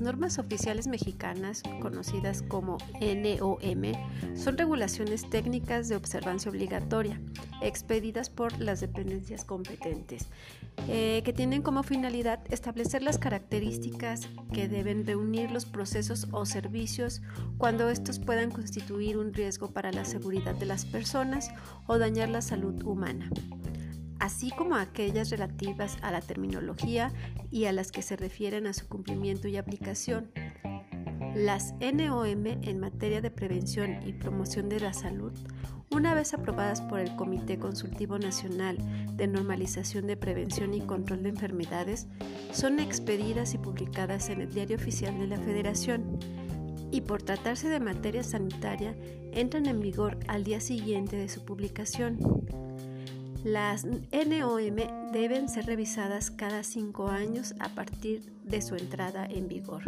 normas oficiales mexicanas, conocidas como NOM, son regulaciones técnicas de observancia obligatoria, expedidas por las dependencias competentes, eh, que tienen como finalidad establecer las características que deben reunir los procesos o servicios cuando estos puedan constituir un riesgo para la seguridad de las personas o dañar la salud humana así como aquellas relativas a la terminología y a las que se refieren a su cumplimiento y aplicación. Las NOM en materia de prevención y promoción de la salud, una vez aprobadas por el Comité Consultivo Nacional de Normalización de Prevención y Control de Enfermedades, son expedidas y publicadas en el Diario Oficial de la Federación y por tratarse de materia sanitaria entran en vigor al día siguiente de su publicación. Las NOM deben ser revisadas cada cinco años a partir de su entrada en vigor.